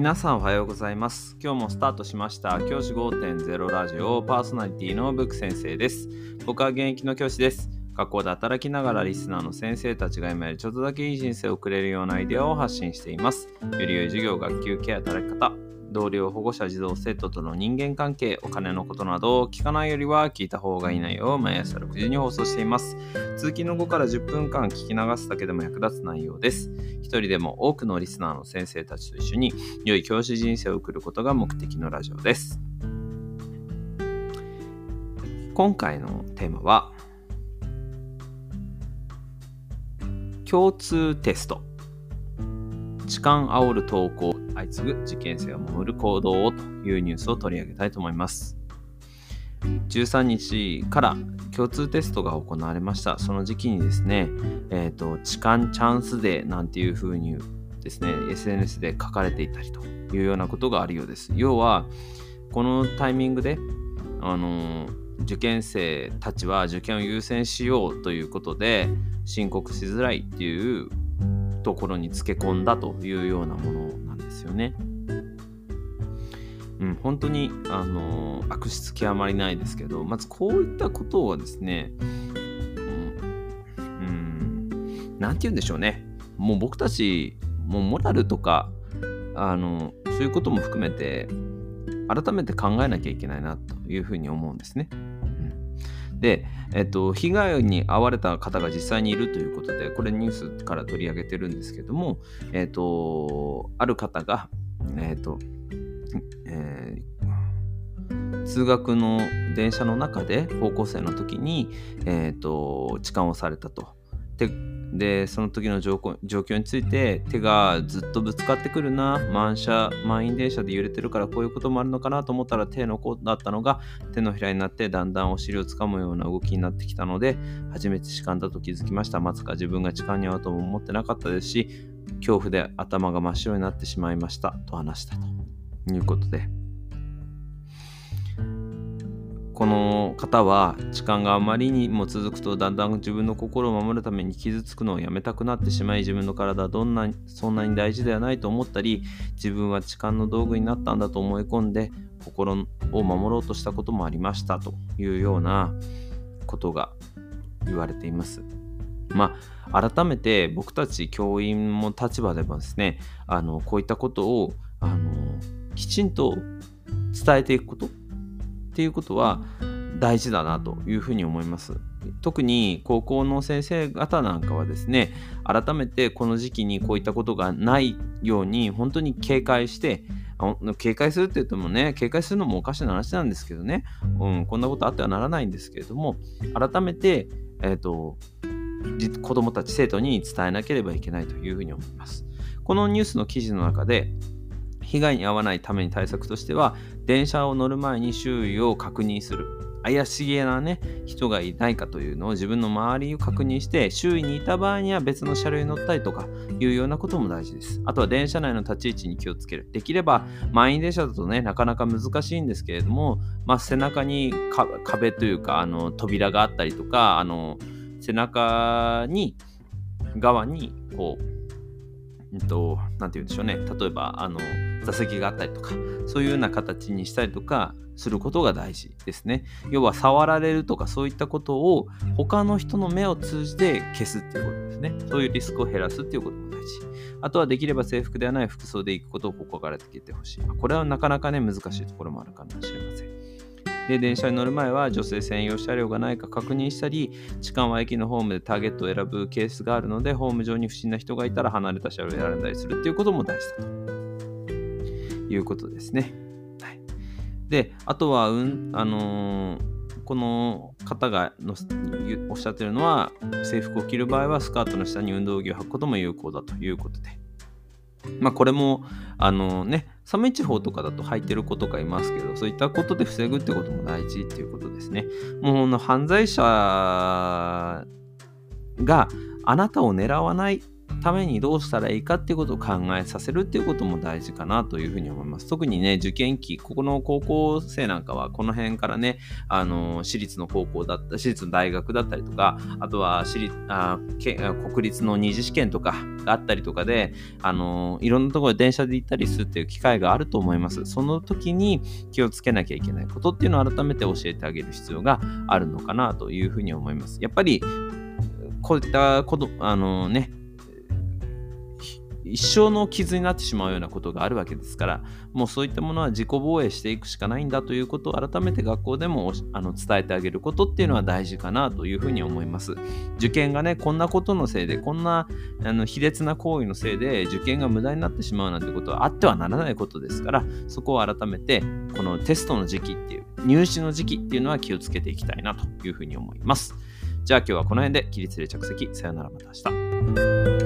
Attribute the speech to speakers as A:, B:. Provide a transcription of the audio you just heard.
A: 皆さんおはようございます。今日もスタートしました教師5.0ラジオパーソナリティのブック先生です。僕は現役の教師です。学校で働きながらリスナーの先生たちが今よりちょっとだけいい人生を送れるようなアイデアを発信しています。より良い授業、学級ケア、働き方、同僚、保護者、児童、生徒との人間関係、お金のことなどを聞かないよりは聞いた方がいい内容を毎朝6時に放送しています。通勤の後から10分間聞き流すだけでも役立つ内容です。一人でも多くのリスナーの先生たちと一緒に良い教師人生を送ることが目的のラジオです。今回のテーマは共通テスト痴漢煽る投稿相次ぐ受験生を守る行動をというニュースを取り上げたいと思います。13日から共通テストが行われました。その時期にですね、えっ、と、痴漢チャンスデーなんていう風にですね、SNS で書かれていたりというようなことがあるようです。要は、このタイミングで、あの受験生たちは受験を優先しようということで申告しづらいっていうところにつけ込んだというようなものですよね。うん、本当に、あの悪質極まりないですけどまずこういったことをですねうん何て言うんでしょうねもう僕たちもうモラルとかあのそういうことも含めて改めて考えなきゃいけないなというふうに思うんですね。で、えっと、被害に遭われた方が実際にいるということで、これニュースから取り上げてるんですけども、えっと、ある方が、えっと、えー通学の電車の中で高校生の時に、えっと、痴漢をされたと。でその時の状況状況について手がずっとぶつかってくるな満車満員電車で揺れてるからこういうこともあるのかなと思ったら手の甲だったのが手のひらになってだんだんお尻をつかむような動きになってきたので初めて痴漢だと気づきました。まさか自分が痴漢に遭うとも思ってなかったですし恐怖で頭が真っ白になってしまいました。と話したということで。この方は痴漢があまりにも続くとだんだん自分の心を守るために傷つくのをやめたくなってしまい自分の体はどんなそんなに大事ではないと思ったり自分は痴漢の道具になったんだと思い込んで心を守ろうとしたこともありましたというようなことが言われています。まあ、改めて僕たち教員も立場でもですねあのこういったことをあのきちんと伝えていくことっていうことは大事だなというふうに思います。特に高校の先生方なんかはですね改めてこの時期にこういったことがないように本当に警戒して警戒するって言ってもね警戒するのもおかしな話なんですけどね、うん、こんなことあってはならないんですけれども改めて、えーと、子どもたち生徒に伝えなければいけないというふうに思います。このニュースの記事の中で被害に遭わないために対策としては電車を乗る前に周囲を確認する。怪しげなね人がいないかというのを自分の周りを確認して周囲にいた場合には別の車両に乗ったりとかいうようなことも大事です。あとは電車内の立ち位置に気をつける。できれば満員電車だとねなかなか難しいんですけれども、まあ、背中に壁というかあの扉があったりとかあの背中に側にこうえっと、なんて言うんでしょうね。例えば、あの、座席があったりとか、そういうような形にしたりとかすることが大事ですね。要は、触られるとか、そういったことを他の人の目を通じて消すっていうことですね。そういうリスクを減らすっていうことも大事。あとは、できれば制服ではない服装で行くことを心がけてほしい。これはなかなかね、難しいところもあるかもしれません。で電車に乗る前は女性専用車両がないか確認したり痴漢は駅のホームでターゲットを選ぶケースがあるのでホーム上に不審な人がいたら離れた車両を選んだりするっていうことも大事だと。いうことですね。はい、であとは、うんあのーこの方がのおっしゃってるのは制服を着る場合はスカートの下に運動着を履くことも有効だということで。まあこれもあのね寒い地方とかだと履いてる子とかいますけどそういったことで防ぐってことも大事っていうことですね。もう犯罪者があなたを狙わないためにどうしたらいいかっていうことを考えさせるっていうことも大事かなというふうに思います。特にね、受験期、ここの高校生なんかはこの辺からね、あの、私立の高校だった、私立の大学だったりとか、あとは私立あ国立の二次試験とかがあったりとかで、あの、いろんなところで電車で行ったりするっていう機会があると思います。その時に気をつけなきゃいけないことっていうのを改めて教えてあげる必要があるのかなというふうに思います。やっぱり、こういったこと、あのね、一生の傷になってしまうようなことがあるわけですからもうそういったものは自己防衛していくしかないんだということを改めて学校でもあの伝えてあげることっていうのは大事かなというふうに思います。受験がねこんなことのせいでこんなあの卑劣な行為のせいで受験が無駄になってしまうなんてことはあってはならないことですからそこを改めてこのテストの時期っていう入試の時期っていうのは気をつけていきたいなというふうに思います。じゃあ今日はこの辺で起立で着席。さよならまた明日。